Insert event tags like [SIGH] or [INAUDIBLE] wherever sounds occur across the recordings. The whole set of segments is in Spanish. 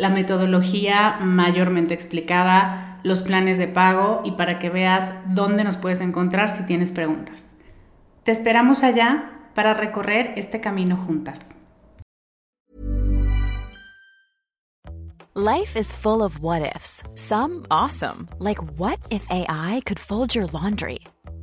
la metodología mayormente explicada, los planes de pago y para que veas dónde nos puedes encontrar si tienes preguntas. Te esperamos allá para recorrer este camino juntas. Life is full of what ifs. Some awesome, like what if AI could fold your laundry?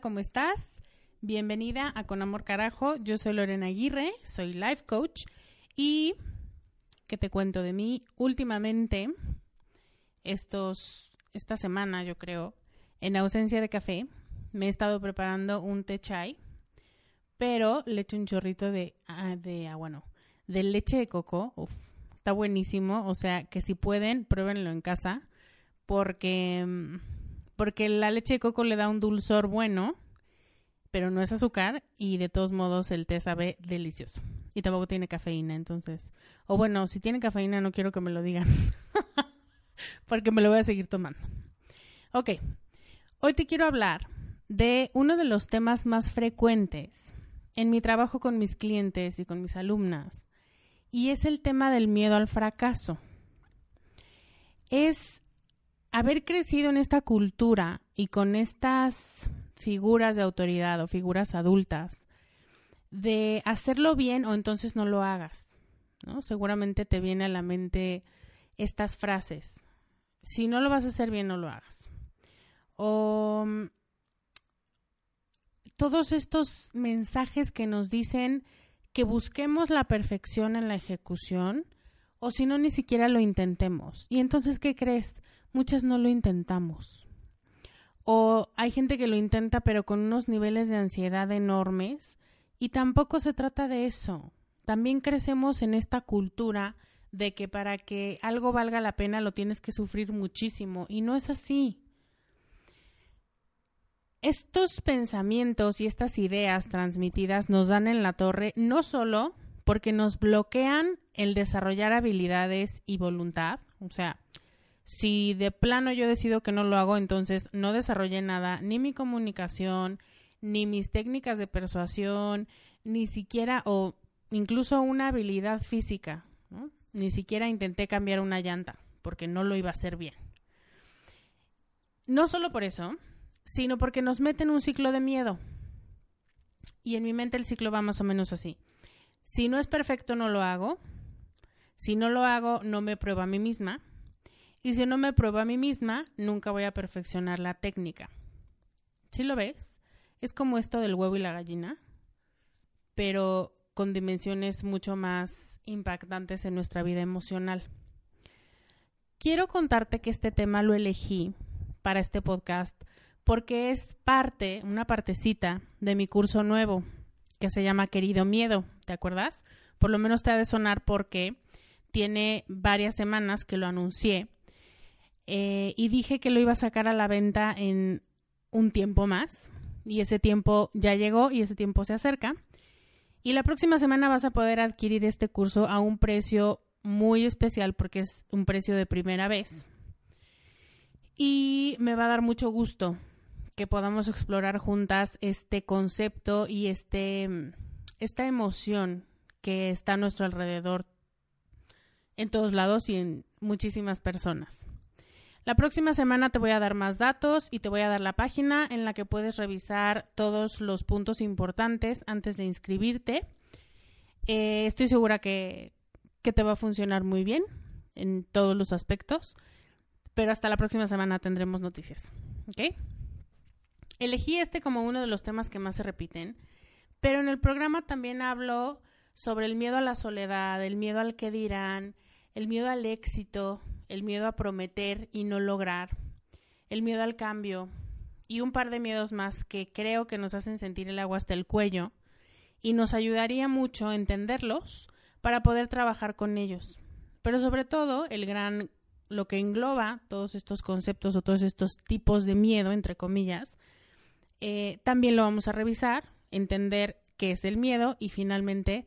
¿Cómo estás? Bienvenida a Con Amor Carajo. Yo soy Lorena Aguirre, soy life coach y que te cuento de mí últimamente estos esta semana, yo creo, en ausencia de café, me he estado preparando un té chai, pero le echo un chorrito de ah, de agua, de leche de coco. Uf, está buenísimo, o sea, que si pueden, pruébenlo en casa porque mm, porque la leche de coco le da un dulzor bueno, pero no es azúcar y de todos modos el té sabe delicioso. Y tampoco tiene cafeína, entonces. O bueno, si tiene cafeína no quiero que me lo digan, [LAUGHS] porque me lo voy a seguir tomando. Ok, hoy te quiero hablar de uno de los temas más frecuentes en mi trabajo con mis clientes y con mis alumnas, y es el tema del miedo al fracaso. Es haber crecido en esta cultura y con estas figuras de autoridad o figuras adultas de hacerlo bien o entonces no lo hagas, ¿no? Seguramente te viene a la mente estas frases. Si no lo vas a hacer bien, no lo hagas. O mm, todos estos mensajes que nos dicen que busquemos la perfección en la ejecución o si no, ni siquiera lo intentemos. Y entonces, ¿qué crees? Muchas no lo intentamos. O hay gente que lo intenta pero con unos niveles de ansiedad enormes y tampoco se trata de eso. También crecemos en esta cultura de que para que algo valga la pena lo tienes que sufrir muchísimo y no es así. Estos pensamientos y estas ideas transmitidas nos dan en la torre no solo porque nos bloquean el desarrollar habilidades y voluntad, o sea, si de plano yo decido que no lo hago, entonces no desarrollé nada, ni mi comunicación, ni mis técnicas de persuasión, ni siquiera o incluso una habilidad física. Ni siquiera intenté cambiar una llanta porque no lo iba a hacer bien. No solo por eso, sino porque nos mete en un ciclo de miedo. Y en mi mente el ciclo va más o menos así. Si no es perfecto, no lo hago. Si no lo hago, no me pruebo a mí misma. Y si no me pruebo a mí misma, nunca voy a perfeccionar la técnica. ¿Sí lo ves? Es como esto del huevo y la gallina, pero con dimensiones mucho más impactantes en nuestra vida emocional. Quiero contarte que este tema lo elegí para este podcast porque es parte, una partecita de mi curso nuevo que se llama Querido Miedo, ¿te acuerdas? Por lo menos te ha de sonar porque tiene varias semanas que lo anuncié eh, y dije que lo iba a sacar a la venta en un tiempo más y ese tiempo ya llegó y ese tiempo se acerca. Y la próxima semana vas a poder adquirir este curso a un precio muy especial porque es un precio de primera vez. Y me va a dar mucho gusto que podamos explorar juntas este concepto y este, esta emoción que está a nuestro alrededor en todos lados y en muchísimas personas. La próxima semana te voy a dar más datos y te voy a dar la página en la que puedes revisar todos los puntos importantes antes de inscribirte. Eh, estoy segura que, que te va a funcionar muy bien en todos los aspectos, pero hasta la próxima semana tendremos noticias. Elegí este como uno de los temas que más se repiten, pero en el programa también hablo sobre el miedo a la soledad, el miedo al que dirán, el miedo al éxito, el miedo a prometer y no lograr, el miedo al cambio y un par de miedos más que creo que nos hacen sentir el agua hasta el cuello y nos ayudaría mucho entenderlos para poder trabajar con ellos. Pero sobre todo, el gran lo que engloba todos estos conceptos o todos estos tipos de miedo, entre comillas, eh, también lo vamos a revisar, entender qué es el miedo y finalmente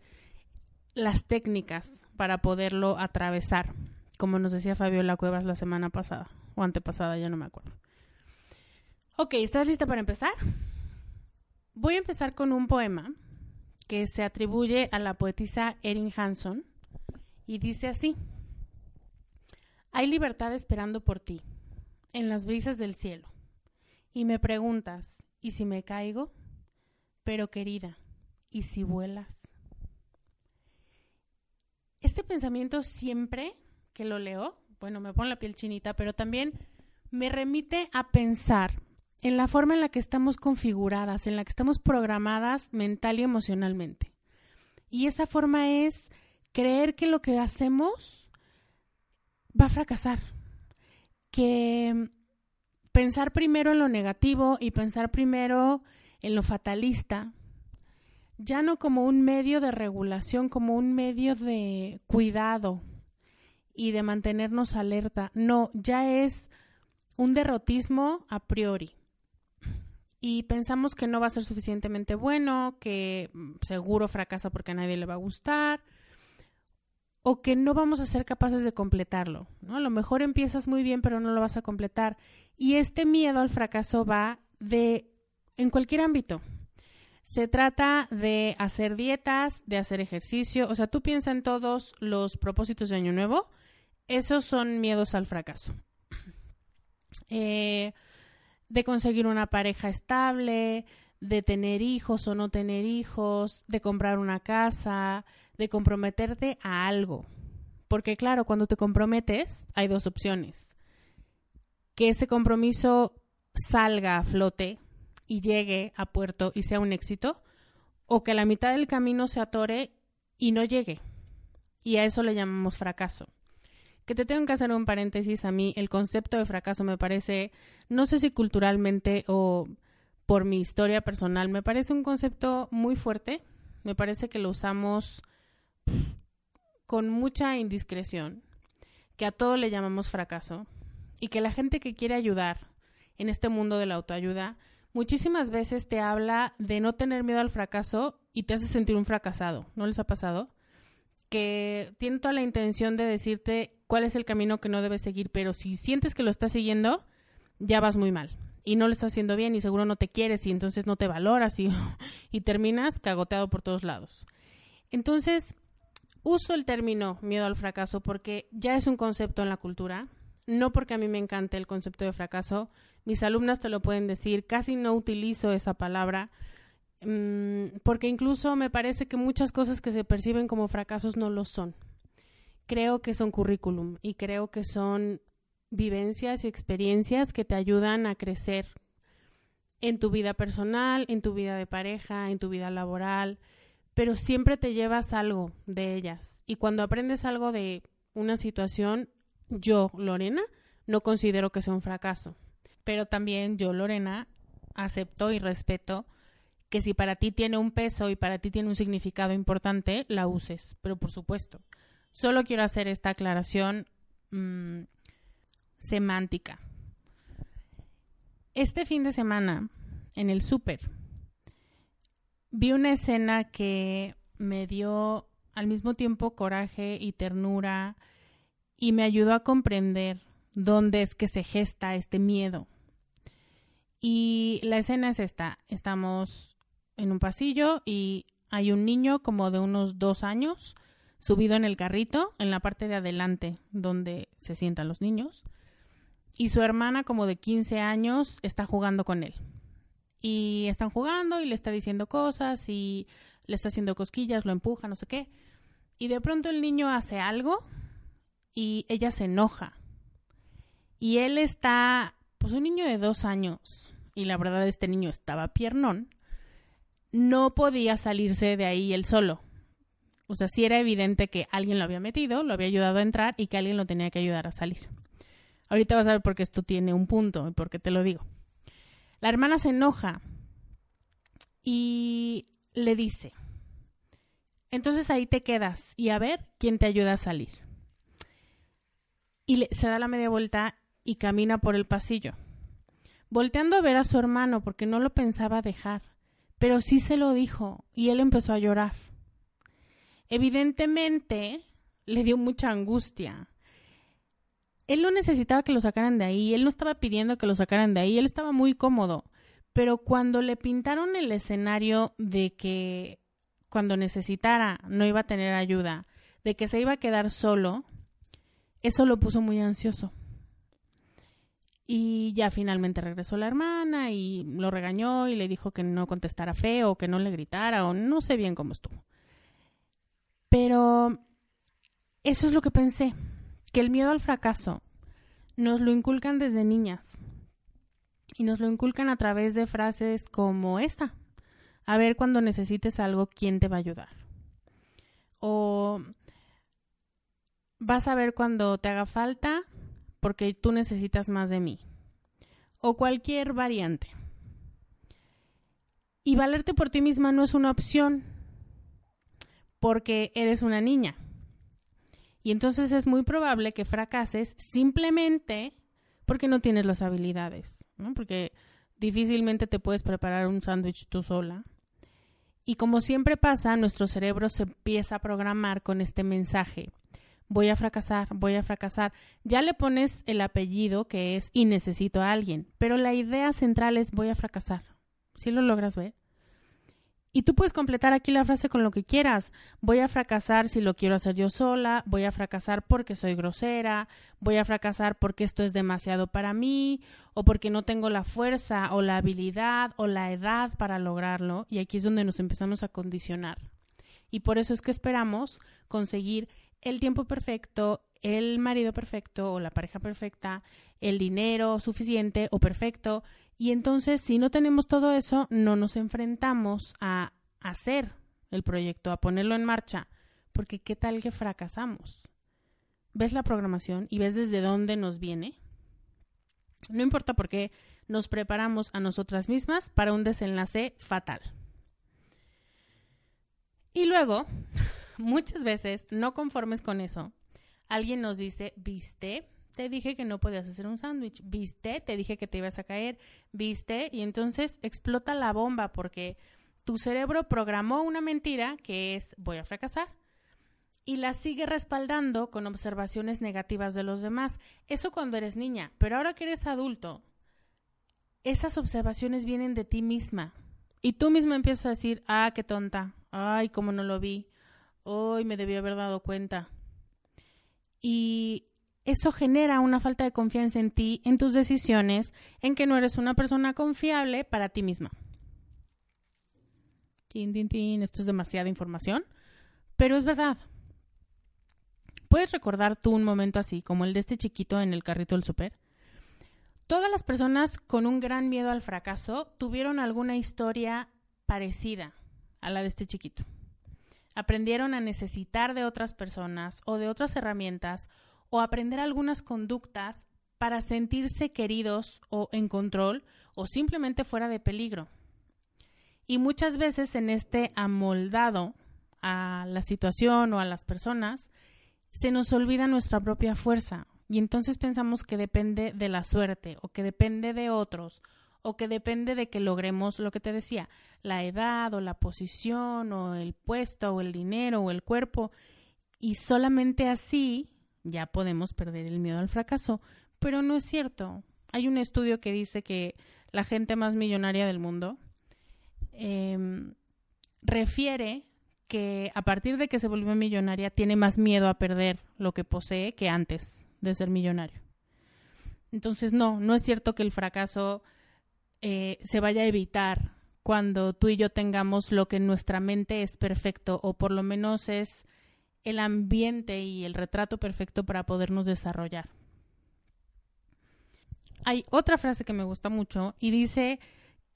las técnicas para poderlo atravesar como nos decía Fabiola Cuevas la semana pasada o antepasada, ya no me acuerdo. Ok, ¿estás lista para empezar? Voy a empezar con un poema que se atribuye a la poetisa Erin Hanson y dice así. Hay libertad esperando por ti, en las brisas del cielo. Y me preguntas, ¿y si me caigo? Pero querida, ¿y si vuelas? Este pensamiento siempre que lo leo, bueno, me pone la piel chinita, pero también me remite a pensar en la forma en la que estamos configuradas, en la que estamos programadas mental y emocionalmente. Y esa forma es creer que lo que hacemos va a fracasar, que pensar primero en lo negativo y pensar primero en lo fatalista, ya no como un medio de regulación, como un medio de cuidado, y de mantenernos alerta. No, ya es un derrotismo a priori. Y pensamos que no va a ser suficientemente bueno, que seguro fracasa porque a nadie le va a gustar, o que no vamos a ser capaces de completarlo. ¿no? A lo mejor empiezas muy bien, pero no lo vas a completar. Y este miedo al fracaso va de en cualquier ámbito. Se trata de hacer dietas, de hacer ejercicio. O sea, tú piensas en todos los propósitos de Año Nuevo esos son miedos al fracaso. [CLEARS THROAT] Eh, de conseguir una pareja estable, de tener hijos o no tener hijos, de comprar una casa, de comprometerte a algo. Porque claro, cuando te comprometes hay dos opciones. Que ese compromiso salga a flote y llegue a puerto y sea un éxito, o que la mitad del camino se atore y no llegue. Y a eso le llamamos fracaso. Que te tengo que hacer un paréntesis, a mí el concepto de fracaso me parece, no sé si culturalmente o por mi historia personal, me parece un concepto muy fuerte, me parece que lo usamos con mucha indiscreción, que a todo le llamamos fracaso y que la gente que quiere ayudar en este mundo de la autoayuda muchísimas veces te habla de no tener miedo al fracaso y te hace sentir un fracasado. ¿No les ha pasado? Que tiene toda la intención de decirte cuál es el camino que no debes seguir, pero si sientes que lo estás siguiendo, ya vas muy mal y no lo estás haciendo bien y seguro no te quieres y entonces no te valoras y, [LAUGHS] y terminas cagoteado por todos lados. Entonces, uso el término miedo al fracaso porque ya es un concepto en la cultura, no porque a mí me encante el concepto de fracaso, mis alumnas te lo pueden decir, casi no utilizo esa palabra, mm, porque incluso me parece que muchas cosas que se perciben como fracasos no lo son. Creo que son currículum y creo que son vivencias y experiencias que te ayudan a crecer en tu vida personal, en tu vida de pareja, en tu vida laboral, pero siempre te llevas algo de ellas. Y cuando aprendes algo de una situación, yo, Lorena, no considero que sea un fracaso. Pero también yo, Lorena, acepto y respeto que si para ti tiene un peso y para ti tiene un significado importante, la uses. Pero por supuesto, solo quiero hacer esta aclaración mm, semántica. Este fin de semana, en el súper, vi una escena que me dio al mismo tiempo coraje y ternura y me ayudó a comprender dónde es que se gesta este miedo. Y la escena es esta. Estamos en un pasillo y hay un niño como de unos dos años subido en el carrito en la parte de adelante donde se sientan los niños y su hermana como de 15 años está jugando con él y están jugando y le está diciendo cosas y le está haciendo cosquillas, lo empuja, no sé qué. Y de pronto el niño hace algo y ella se enoja. Y él está, pues un niño de dos años, y la verdad este niño estaba piernón, no podía salirse de ahí él solo. O sea, sí era evidente que alguien lo había metido, lo había ayudado a entrar y que alguien lo tenía que ayudar a salir. Ahorita vas a ver por qué esto tiene un punto y por qué te lo digo. La hermana se enoja y le dice, entonces ahí te quedas y a ver quién te ayuda a salir. Y se da la media vuelta y camina por el pasillo, volteando a ver a su hermano porque no lo pensaba dejar, pero sí se lo dijo y él empezó a llorar. Evidentemente le dio mucha angustia él no necesitaba que lo sacaran de ahí, él no estaba pidiendo que lo sacaran de ahí, él estaba muy cómodo. Pero cuando le pintaron el escenario de que cuando necesitara no iba a tener ayuda, de que se iba a quedar solo, eso lo puso muy ansioso. Y ya finalmente regresó la hermana y lo regañó y le dijo que no contestara feo, que no le gritara o no sé bien cómo estuvo. Pero eso es lo que pensé que el miedo al fracaso nos lo inculcan desde niñas y nos lo inculcan a través de frases como esta. A ver cuando necesites algo, ¿quién te va a ayudar? O vas a ver cuando te haga falta porque tú necesitas más de mí. O cualquier variante. Y valerte por ti misma no es una opción porque eres una niña y entonces es muy probable que fracases simplemente porque no tienes las habilidades, ¿no? Porque difícilmente te puedes preparar un sándwich tú sola. Y como siempre pasa, nuestro cerebro se empieza a programar con este mensaje. Voy a fracasar, voy a fracasar. Ya le pones el apellido que es y necesito a alguien, pero la idea central es voy a fracasar. ¿Sí lo logras ver? Y tú puedes completar aquí la frase con lo que quieras. Voy a fracasar si lo quiero hacer yo sola, voy a fracasar porque soy grosera, voy a fracasar porque esto es demasiado para mí, o porque no tengo la fuerza o la habilidad o la edad para lograrlo. Y aquí es donde nos empezamos a condicionar. Y por eso es que esperamos conseguir el tiempo perfecto, el marido perfecto o la pareja perfecta, el dinero suficiente o perfecto y entonces, si no tenemos todo eso, no nos enfrentamos a hacer el proyecto, a ponerlo en marcha, porque ¿qué tal que fracasamos? ¿Ves la programación y ves desde dónde nos viene? No importa por qué nos preparamos a nosotras mismas para un desenlace fatal. Y luego, [LAUGHS] muchas veces, no conformes con eso, alguien nos dice, ¿viste? Te dije que no podías hacer un sándwich, viste, te dije que te ibas a caer, viste, y entonces explota la bomba porque tu cerebro programó una mentira que es voy a fracasar y la sigue respaldando con observaciones negativas de los demás. Eso cuando eres niña, pero ahora que eres adulto, esas observaciones vienen de ti misma. Y tú misma empiezas a decir, ah, qué tonta, ay, cómo no lo vi, hoy me debí haber dado cuenta. Y eso genera una falta de confianza en ti, en tus decisiones, en que no eres una persona confiable para ti misma. Tin, tin, tin, esto es demasiada información, pero es verdad. ¿Puedes recordar tú un momento así, como el de este chiquito en el carrito del súper? Todas las personas con un gran miedo al fracaso tuvieron alguna historia parecida a la de este chiquito. Aprendieron a necesitar de otras personas o de otras herramientas o aprender algunas conductas para sentirse queridos o en control o simplemente fuera de peligro. Y muchas veces en este amoldado a la situación o a las personas, se nos olvida nuestra propia fuerza y entonces pensamos que depende de la suerte o que depende de otros o que depende de que logremos lo que te decía, la edad o la posición o el puesto o el dinero o el cuerpo y solamente así ya podemos perder el miedo al fracaso, pero no es cierto. Hay un estudio que dice que la gente más millonaria del mundo Em, refiere que a partir de que se volvió millonaria tiene más miedo a perder lo que posee que antes de ser millonario. Entonces, no, no es cierto que el fracaso eh, se vaya a evitar cuando tú y yo tengamos lo que en nuestra mente es perfecto o por lo menos es el ambiente y el retrato perfecto para podernos desarrollar. Hay otra frase que me gusta mucho y dice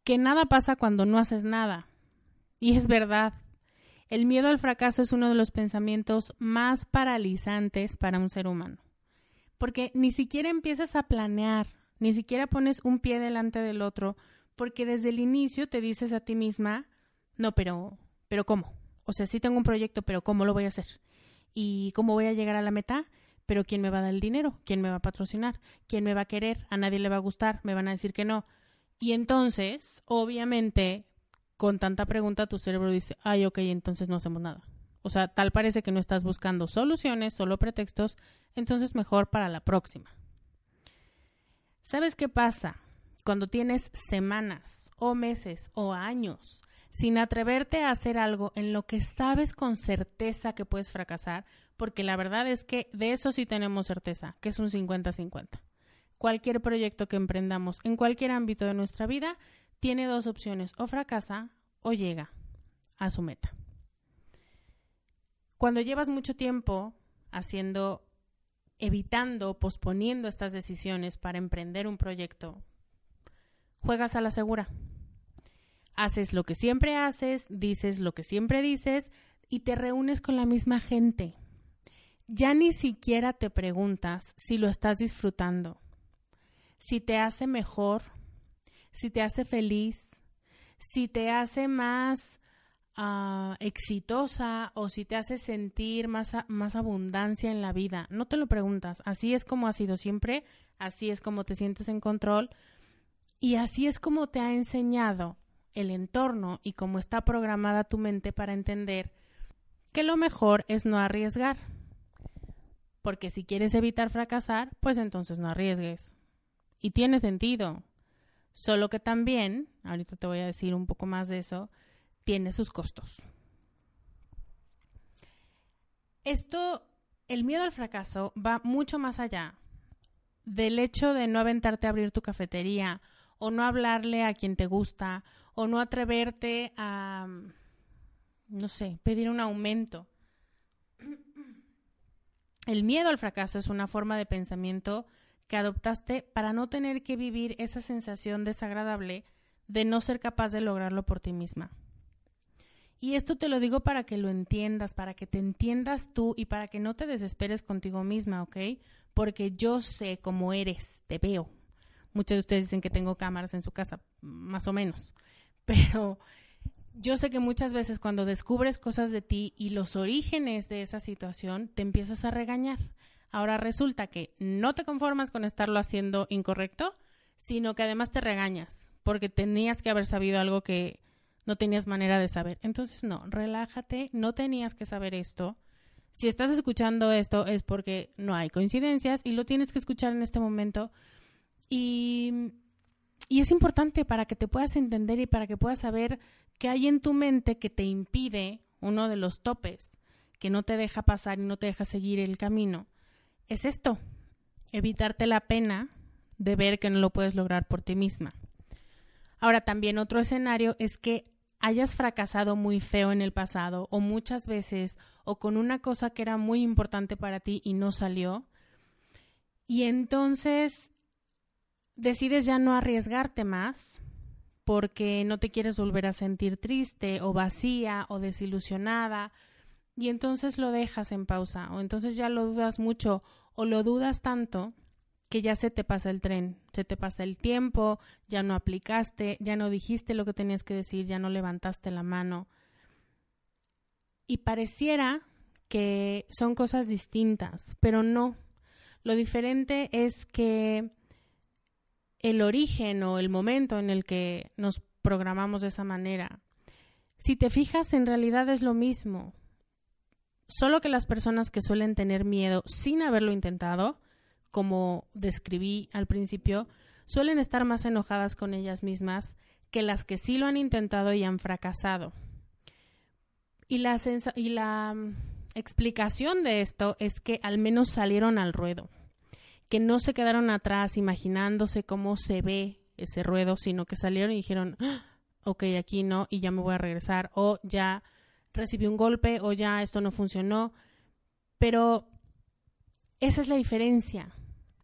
que nada pasa cuando no haces nada. Y es verdad. El miedo al fracaso es uno de los pensamientos más paralizantes para un ser humano. Porque ni siquiera empiezas a planear, ni siquiera pones un pie delante del otro, porque desde el inicio te dices a ti misma, no, pero, pero ¿cómo? O sea, sí tengo un proyecto, pero ¿cómo lo voy a hacer? ¿Y cómo voy a llegar a la meta? Pero ¿quién me va a dar el dinero? ¿Quién me va a patrocinar? ¿Quién me va a querer? ¿A nadie le va a gustar? ¿Me van a decir que no? Y entonces, obviamente, con tanta pregunta, tu cerebro dice, ay, ok, entonces no hacemos nada. O sea, tal parece que no estás buscando soluciones, solo pretextos, entonces mejor para la próxima. ¿Sabes qué pasa? Cuando tienes semanas o meses o años sin atreverte a hacer algo en lo que sabes con certeza que puedes fracasar, porque la verdad es que de eso sí tenemos certeza, que es un 50-50 cualquier proyecto que emprendamos en cualquier ámbito de nuestra vida tiene dos opciones, o fracasa o llega a su meta. Cuando llevas mucho tiempo haciendo, evitando, posponiendo estas decisiones para emprender un proyecto, juegas a la segura. Haces lo que siempre haces, dices lo que siempre dices y te reúnes con la misma gente. Ya ni siquiera te preguntas si lo estás disfrutando si te hace mejor, si te hace feliz, si te hace más uh, exitosa o si te hace sentir más, más abundancia en la vida. No te lo preguntas. Así es como ha sido siempre, así es como te sientes en control y así es como te ha enseñado el entorno y cómo está programada tu mente para entender que lo mejor es no arriesgar. Porque si quieres evitar fracasar, pues entonces no arriesgues. Y tiene sentido. Solo que también, ahorita te voy a decir un poco más de eso, tiene sus costos. Esto, el miedo al fracaso va mucho más allá del hecho de no aventarte a abrir tu cafetería o no hablarle a quien te gusta o no atreverte a, no sé, pedir un aumento. El miedo al fracaso es una forma de pensamiento que adoptaste para no tener que vivir esa sensación desagradable de no ser capaz de lograrlo por ti misma. Y esto te lo digo para que lo entiendas, para que te entiendas tú y para que no te desesperes contigo misma, ¿ok? Porque yo sé cómo eres, te veo. Muchos de ustedes dicen que tengo cámaras en su casa, más o menos. [LAUGHS] Pero yo sé que muchas veces cuando descubres cosas de ti y los orígenes de esa situación, te empiezas a regañar. Ahora resulta que no te conformas con estarlo haciendo incorrecto, sino que además te regañas porque tenías que haber sabido algo que no tenías manera de saber. Entonces, no, relájate, no tenías que saber esto. Si estás escuchando esto es porque no hay coincidencias y lo tienes que escuchar en este momento. Y, es importante para que te puedas entender y para que puedas saber qué hay en tu mente que te impide uno de los topes que no te deja pasar y no te deja seguir el camino, es esto, evitarte la pena de ver que no lo puedes lograr por ti misma. Ahora también otro escenario es que hayas fracasado muy feo en el pasado o muchas veces o con una cosa que era muy importante para ti y no salió. Y entonces decides ya no arriesgarte más porque no te quieres volver a sentir triste o vacía o desilusionada y entonces lo dejas en pausa o entonces ya lo dudas mucho o lo dudas tanto que ya se te pasa el tren, se te pasa el tiempo, ya no aplicaste, ya no dijiste lo que tenías que decir, ya no levantaste la mano. Y pareciera que son cosas distintas, pero no. Lo diferente es que el origen o el momento en el que nos programamos de esa manera, si te fijas, en realidad es lo mismo. Solo que las personas que suelen tener miedo sin haberlo intentado, como describí al principio, suelen estar más enojadas con ellas mismas que las que sí lo han intentado y han fracasado. Y la, mm, explicación de esto es que al menos salieron al ruedo, que no se quedaron atrás imaginándose cómo se ve ese ruedo, sino que salieron y dijeron, ah, ok, aquí no, y ya me voy a regresar, o ya recibí un golpe, o ya esto no funcionó. Pero esa es la diferencia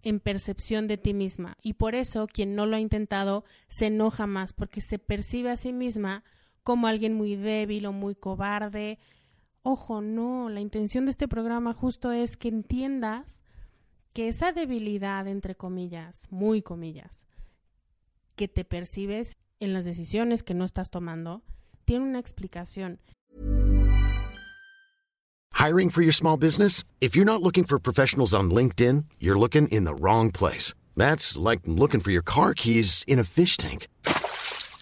en percepción de ti misma. Y por eso quien no lo ha intentado se enoja más, porque se percibe a sí misma como alguien muy débil o muy cobarde. Ojo, no, la intención de este programa justo es que entiendas que esa debilidad, entre comillas, muy comillas, que te percibes en las decisiones que no estás tomando, tiene una explicación. Hiring for your small business? If you're not looking for professionals on LinkedIn, you're looking in the wrong place. That's like looking for your car keys in a fish tank.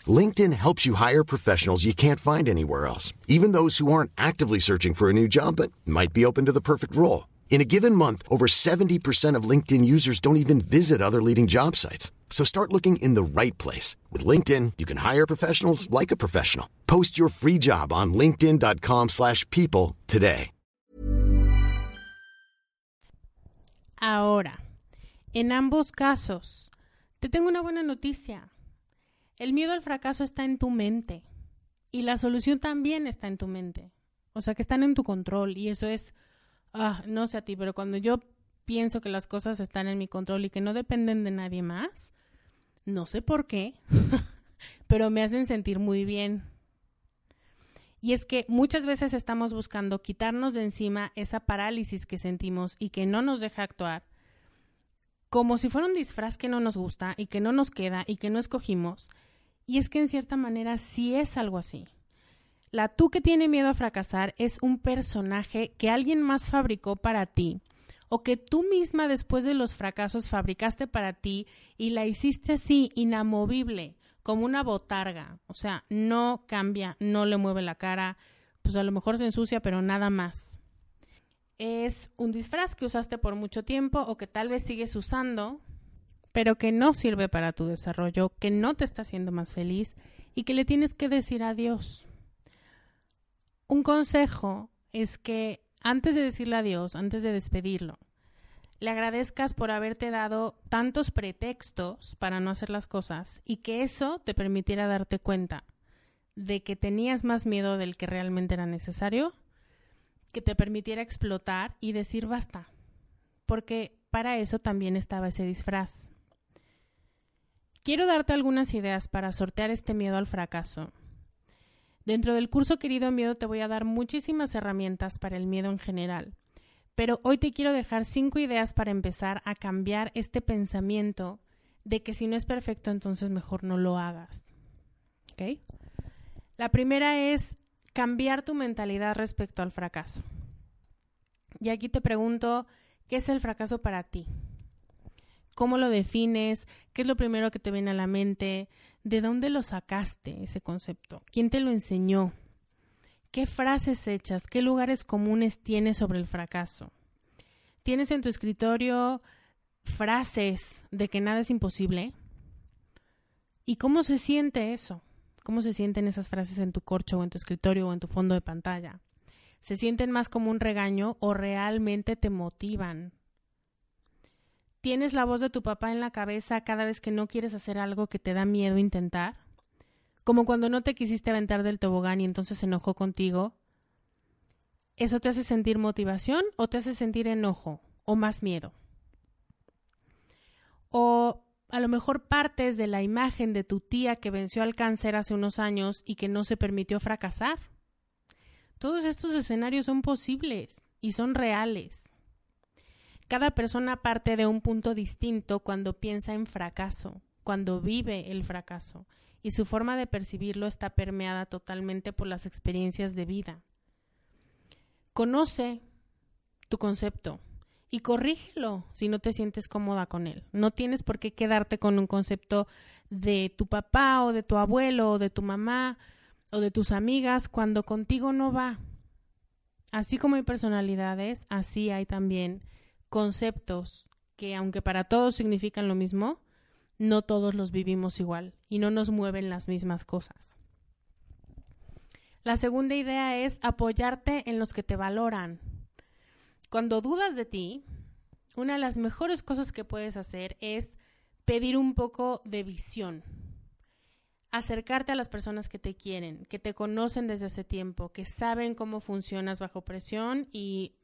LinkedIn helps you hire professionals you can't find anywhere else, even those who aren't actively searching for a new job but might be open to the perfect role. In a given month, over 70% of LinkedIn users don't even visit other leading job sites. So start looking in the right place. With LinkedIn, you can hire professionals like a professional. Post your free job on linkedin.com slash people today. Ahora, en ambos casos, te tengo una buena noticia. El miedo al fracaso está en tu mente y la solución también está en tu mente. O sea, que están en tu control y eso es, ah, no sé a ti, pero cuando yo pienso que las cosas están en mi control y que no dependen de nadie más, no sé por qué, [LAUGHS] pero me hacen sentir muy bien. Y es que muchas veces estamos buscando quitarnos de encima esa parálisis que sentimos y que no nos deja actuar, como si fuera un disfraz que no nos gusta y que no nos queda y que no escogimos. Y es que en cierta manera sí es algo así. La tú que tiene miedo a fracasar es un personaje que alguien más fabricó para ti o que tú misma después de los fracasos fabricaste para ti y la hiciste así inamovible, como una botarga, o sea, no cambia, no le mueve la cara, pues a lo mejor se ensucia, pero nada más. Es un disfraz que usaste por mucho tiempo o que tal vez sigues usando, pero que no sirve para tu desarrollo, que no te está haciendo más feliz y que le tienes que decir adiós. Un consejo es que antes de decirle adiós, antes de despedirlo, le agradezcas por haberte dado tantos pretextos para no hacer las cosas y que eso te permitiera darte cuenta de que tenías más miedo del que realmente era necesario, que te permitiera explotar y decir basta, porque para eso también estaba ese disfraz. Quiero darte algunas ideas para sortear este miedo al fracaso. Dentro del curso Querido Miedo te voy a dar muchísimas herramientas para el miedo en general pero hoy te quiero dejar cinco ideas para empezar a cambiar este pensamiento de que si no es perfecto, entonces mejor no lo hagas. La primera es cambiar tu mentalidad respecto al fracaso. Y aquí te pregunto, ¿qué es el fracaso para ti? ¿Cómo lo defines? ¿Qué es lo primero que te viene a la mente? ¿De dónde lo sacaste ese concepto? ¿Quién te lo enseñó? ¿Qué frases hechas, qué lugares comunes tienes sobre el fracaso? ¿Tienes en tu escritorio frases de que nada es imposible? ¿Y cómo se siente eso? ¿Cómo se sienten esas frases en tu corcho o en tu escritorio o en tu fondo de pantalla? ¿Se sienten más como un regaño o realmente te motivan? ¿Tienes la voz de tu papá en la cabeza cada vez que no quieres hacer algo que te da miedo intentar? Como cuando no te quisiste aventar del tobogán y entonces se enojó contigo. ¿Eso te hace sentir motivación o te hace sentir enojo o más miedo? O a lo mejor partes de la imagen de tu tía que venció al cáncer hace unos años y que no se permitió fracasar. Todos estos escenarios son posibles y son reales. Cada persona parte de un punto distinto cuando piensa en fracaso, cuando vive el fracaso, y su forma de percibirlo está permeada totalmente por las experiencias de vida. Conoce tu concepto, y corrígelo si no te sientes cómoda con él. No tienes por qué quedarte con un concepto de tu papá o de tu abuelo o de tu mamá o de tus amigas cuando contigo no va. Así como hay personalidades, así hay también conceptos que aunque para todos significan lo mismo, no todos los vivimos igual y no nos mueven las mismas cosas. La segunda idea es apoyarte en los que te valoran, cuando dudas de ti, una de las mejores cosas que puedes hacer es pedir un poco de visión. Acercarte a las personas que te quieren, que te conocen desde hace tiempo, que saben cómo funcionas bajo presión y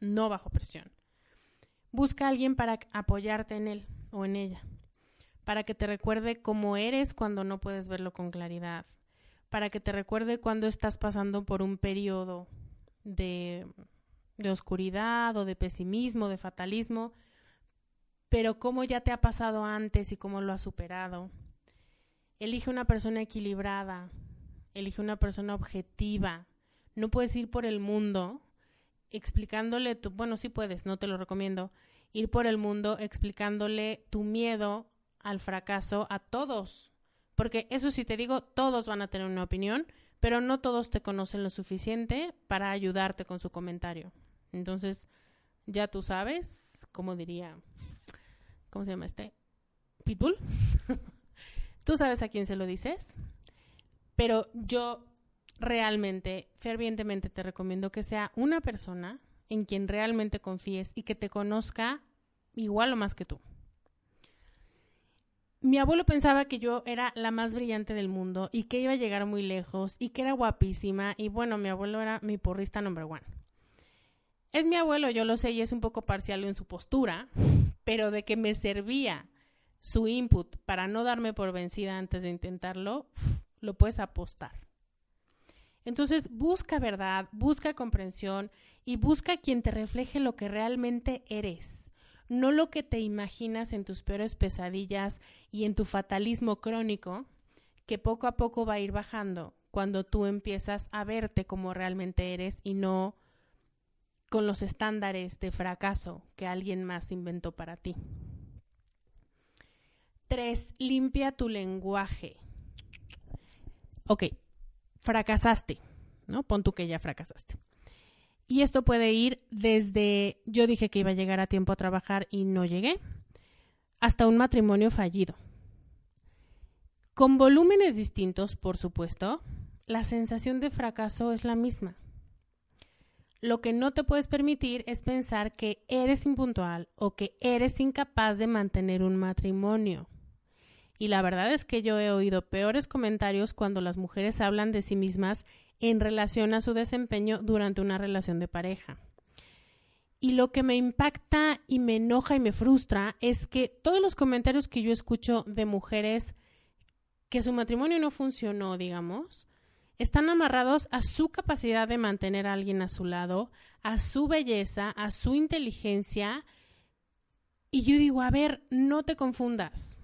no bajo presión. Busca a alguien para apoyarte en él o en ella, para que te recuerde cómo eres cuando no puedes verlo con claridad, para que te recuerde cuando estás pasando por un periodo de de oscuridad o de pesimismo, de fatalismo, pero cómo ya te ha pasado antes y cómo lo has superado. Elige una persona equilibrada, elige una persona objetiva. No puedes ir por el mundo explicándole tu, bueno, sí puedes, no te lo recomiendo, ir por el mundo explicándole tu miedo al fracaso a todos. Porque eso sí te digo, todos van a tener una opinión, pero no todos te conocen lo suficiente para ayudarte con su comentario. Entonces, ya tú sabes, como diría, ¿cómo se llama este? Pitbull. [LAUGHS] tú sabes a quién se lo dices, pero yo realmente, fervientemente te recomiendo que sea una persona en quien realmente confíes y que te conozca igual o más que tú. Mi abuelo pensaba que yo era la más brillante del mundo y que iba a llegar muy lejos y que era guapísima y bueno, mi abuelo era mi porrista number one. Es mi abuelo, yo lo sé, y es un poco parcial en su postura, [LAUGHS] pero de que me servía su input para no darme por vencida antes de intentarlo, lo puedes apostar. Entonces, busca verdad, busca comprensión y busca quien te refleje lo que realmente eres, no lo que te imaginas en tus peores pesadillas y en tu fatalismo crónico, que poco a poco va a ir bajando cuando tú empiezas a verte como realmente eres y no con los estándares de fracaso que alguien más inventó para ti. Tres, limpia tu lenguaje. Ok, fracasaste, ¿no? Pon tú que ya fracasaste. Y esto puede ir desde yo dije que iba a llegar a tiempo a trabajar y no llegué, hasta un matrimonio fallido. Con volúmenes distintos, por supuesto, la sensación de fracaso es la misma. Lo que no te puedes permitir es pensar que eres impuntual o que eres incapaz de mantener un matrimonio. Y la verdad es que yo he oído peores comentarios cuando las mujeres hablan de sí mismas en relación a su desempeño durante una relación de pareja. Y lo que me impacta y me enoja y me frustra es que todos los comentarios que yo escucho de mujeres que su matrimonio no funcionó, digamos, están amarrados a su capacidad de mantener a alguien a su lado, a su belleza, a su inteligencia. Y yo digo, a ver, no te confundas.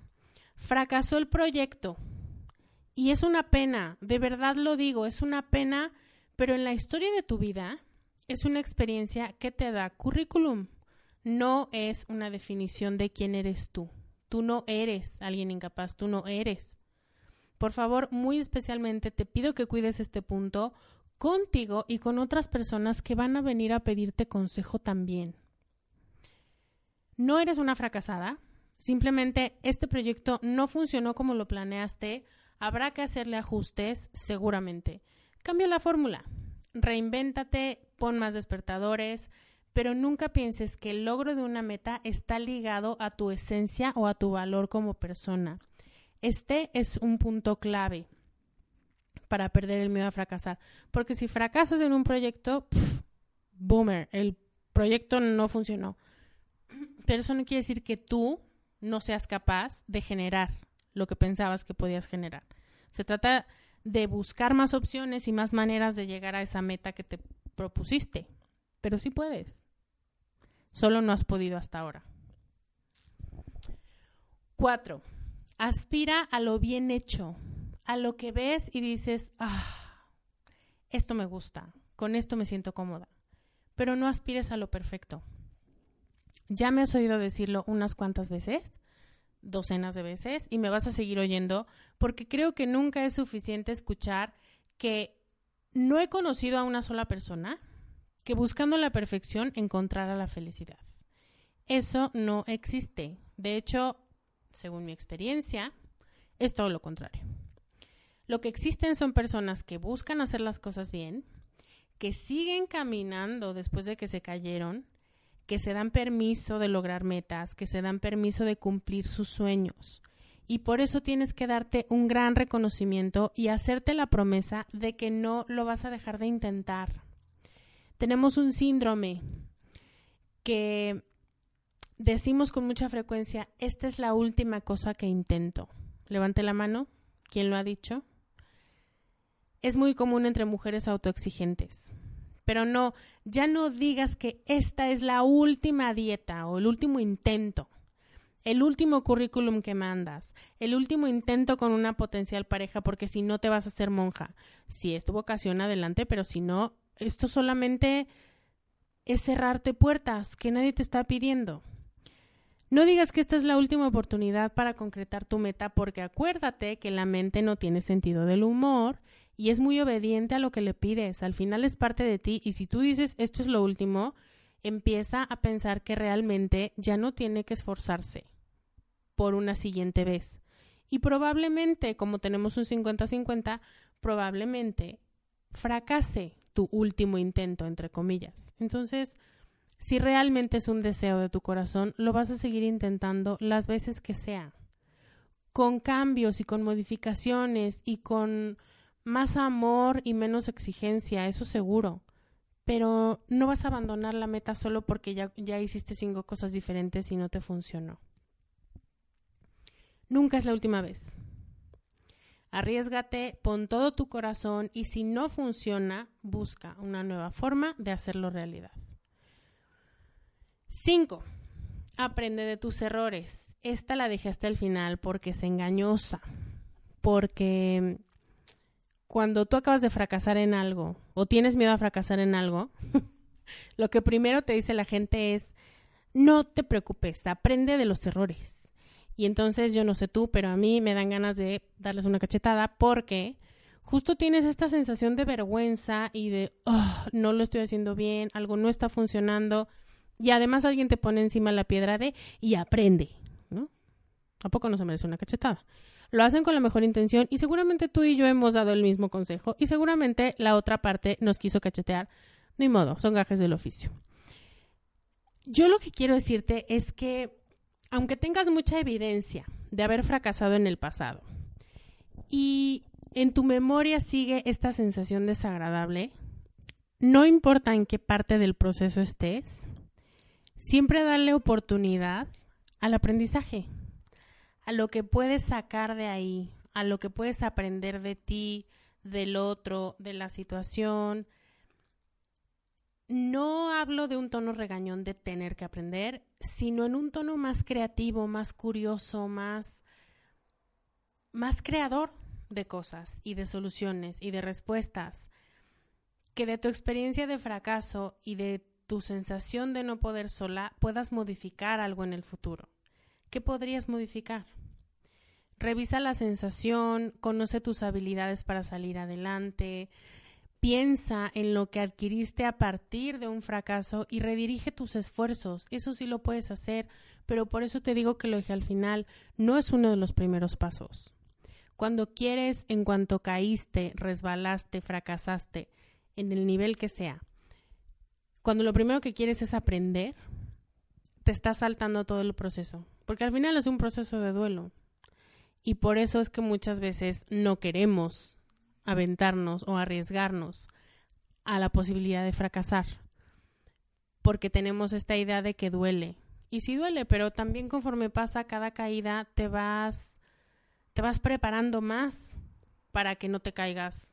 Fracasó el proyecto. Y es una pena, de verdad lo digo, es una pena, pero en la historia de tu vida es una experiencia que te da currículum. No es una definición de quién eres tú. Tú no eres alguien incapaz, tú no eres. Por favor, muy especialmente te pido que cuides este punto contigo y con otras personas que van a venir a pedirte consejo también. No eres una fracasada, simplemente este proyecto no funcionó como lo planeaste, habrá que hacerle ajustes seguramente. Cambia la fórmula, reinvéntate, pon más despertadores, pero nunca pienses que el logro de una meta está ligado a tu esencia o a tu valor como persona. Este es un punto clave para perder el miedo a fracasar, porque si fracasas en un proyecto, boomer, el proyecto no funcionó. Pero eso no quiere decir que tú no seas capaz de generar lo que pensabas que podías generar. Se trata de buscar más opciones y más maneras de llegar a esa meta que te propusiste. Pero sí puedes. Solo no has podido hasta ahora. Cuatro, aspira a lo bien hecho, a lo que ves y dices, ah, esto me gusta, con esto me siento cómoda. Pero no aspires a lo perfecto. Ya me has oído decirlo unas cuantas veces, docenas de veces, y me vas a seguir oyendo, porque creo que nunca es suficiente escuchar que no he conocido a una sola persona que buscando la perfección encontrara la felicidad. Eso no existe. De hecho, según mi experiencia, es todo lo contrario. Lo que existen son personas que buscan hacer las cosas bien, que siguen caminando después de que se cayeron, que se dan permiso de lograr metas, que se dan permiso de cumplir sus sueños. Y por eso tienes que darte un gran reconocimiento y hacerte la promesa de que no lo vas a dejar de intentar tenemos un síndrome que decimos con mucha frecuencia, esta es la última cosa que intento. Levante la mano. ¿Quién lo ha dicho? Es muy común entre mujeres autoexigentes. Pero no, ya no digas que esta es la última dieta o el último intento, el último currículum que mandas, el último intento con una potencial pareja, porque si no te vas a hacer monja. Si es tu vocación, adelante, pero si no, esto solamente es cerrarte puertas que nadie te está pidiendo. No digas que esta es la última oportunidad para concretar tu meta porque acuérdate que la mente no tiene sentido del humor y es muy obediente a lo que le pides. Al final es parte de ti y si tú dices esto es lo último, empieza a pensar que realmente ya no tiene que esforzarse por una siguiente vez. Y probablemente, como tenemos un 50-50, probablemente fracase tu último intento, entre comillas. Entonces, si realmente es un deseo de tu corazón, lo vas a seguir intentando las veces que sea, con cambios y con modificaciones y con más amor y menos exigencia, eso seguro. Pero no vas a abandonar la meta solo porque ya, ya hiciste cinco cosas diferentes y no te funcionó. Nunca es la última vez. Arriesgate, pon todo tu corazón y si no funciona, busca una nueva forma de hacerlo realidad. 5. Aprende de tus errores. Esta la dejé hasta el final porque es engañosa. Porque cuando tú acabas de fracasar en algo o tienes miedo a fracasar en algo, [LAUGHS] lo que primero te dice la gente es, no te preocupes, aprende de los errores. Y entonces yo no sé tú, pero a mí me dan ganas de darles una cachetada porque justo tienes esta sensación de vergüenza y de, oh, no lo estoy haciendo bien, algo no está funcionando. Y además alguien te pone encima la piedra de y aprende, ¿no? ¿A poco no se merece una cachetada? Lo hacen con la mejor intención y seguramente tú y yo hemos dado el mismo consejo y seguramente la otra parte nos quiso cachetear. Ni modo, son gajes del oficio. Yo lo que quiero decirte es que aunque tengas mucha evidencia de haber fracasado en el pasado y en tu memoria sigue esta sensación desagradable, no importa en qué parte del proceso estés, siempre dale oportunidad al aprendizaje, a lo que puedes sacar de ahí, a lo que puedes aprender de ti, del otro, de la situación, no hablo de un tono regañón de tener que aprender, sino en un tono más creativo, más curioso, más, más creador de cosas y de soluciones y de respuestas, que de tu experiencia de fracaso y de tu sensación de no poder sola puedas modificar algo en el futuro. ¿Qué podrías modificar? Revisa la sensación, conoce tus habilidades para salir adelante, Piensa en lo que adquiriste a partir de un fracaso y redirige tus esfuerzos. Eso sí lo puedes hacer, pero por eso te digo que lo dije al final, no es uno de los primeros pasos. Cuando quieres, en cuanto caíste, resbalaste, fracasaste, en el nivel que sea, cuando lo primero que quieres es aprender, te estás saltando todo el proceso, porque al final es un proceso de duelo. Y por eso es que muchas veces no queremos aventarnos o arriesgarnos a la posibilidad de fracasar, porque tenemos esta idea de que duele. Y sí duele, pero también conforme pasa cada caída te vas te vas preparando más para que no te caigas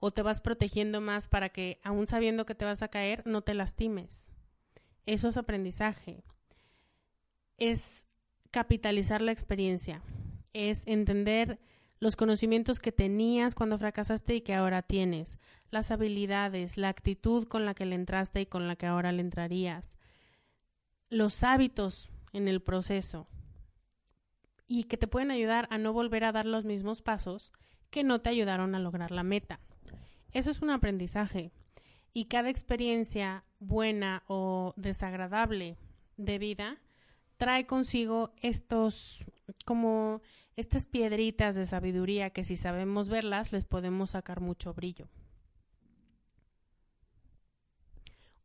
o te vas protegiendo más para que aún sabiendo que te vas a caer no te lastimes. Eso es aprendizaje. Es capitalizar la experiencia, es entender los conocimientos que tenías cuando fracasaste y que ahora tienes, las habilidades, la actitud con la que le entraste y con la que ahora le entrarías, los hábitos en el proceso y que te pueden ayudar a no volver a dar los mismos pasos que no te ayudaron a lograr la meta. Eso es un aprendizaje y cada experiencia buena o desagradable de vida trae consigo estos como estas piedritas de sabiduría que si sabemos verlas les podemos sacar mucho brillo.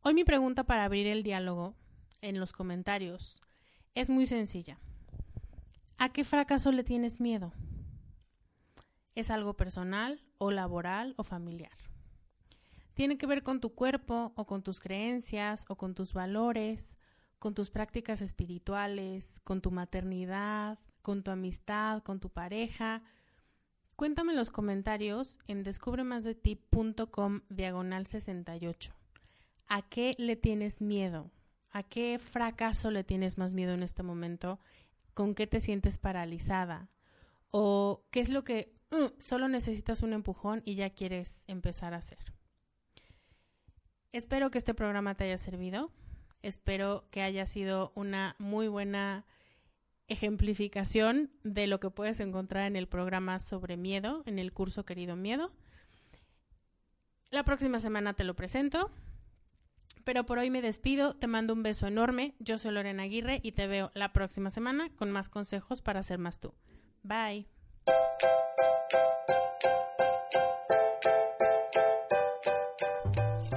Hoy mi pregunta para abrir el diálogo en los comentarios es muy sencilla. ¿A qué fracaso le tienes miedo? ¿Es algo personal o laboral o familiar? Tiene que ver con tu cuerpo o con tus creencias o con tus valores, con tus prácticas espirituales, con tu maternidad, con tu amistad, con tu pareja. Cuéntame en los comentarios en descubremasdeti.com diagonal 68. ¿A qué le tienes miedo? ¿A qué fracaso le tienes más miedo en este momento? ¿Con qué te sientes paralizada? ¿O qué es lo que uh, solo necesitas un empujón y ya quieres empezar a hacer? Espero que este programa te haya servido. Espero que haya sido una muy buena ejemplificación de lo que puedes encontrar en el programa sobre miedo, en el curso Querido Miedo. La próxima semana te lo presento. Pero por hoy me despido, te mando un beso enorme. Yo soy Lorena Aguirre y te veo la próxima semana con más consejos para ser más tú. Bye.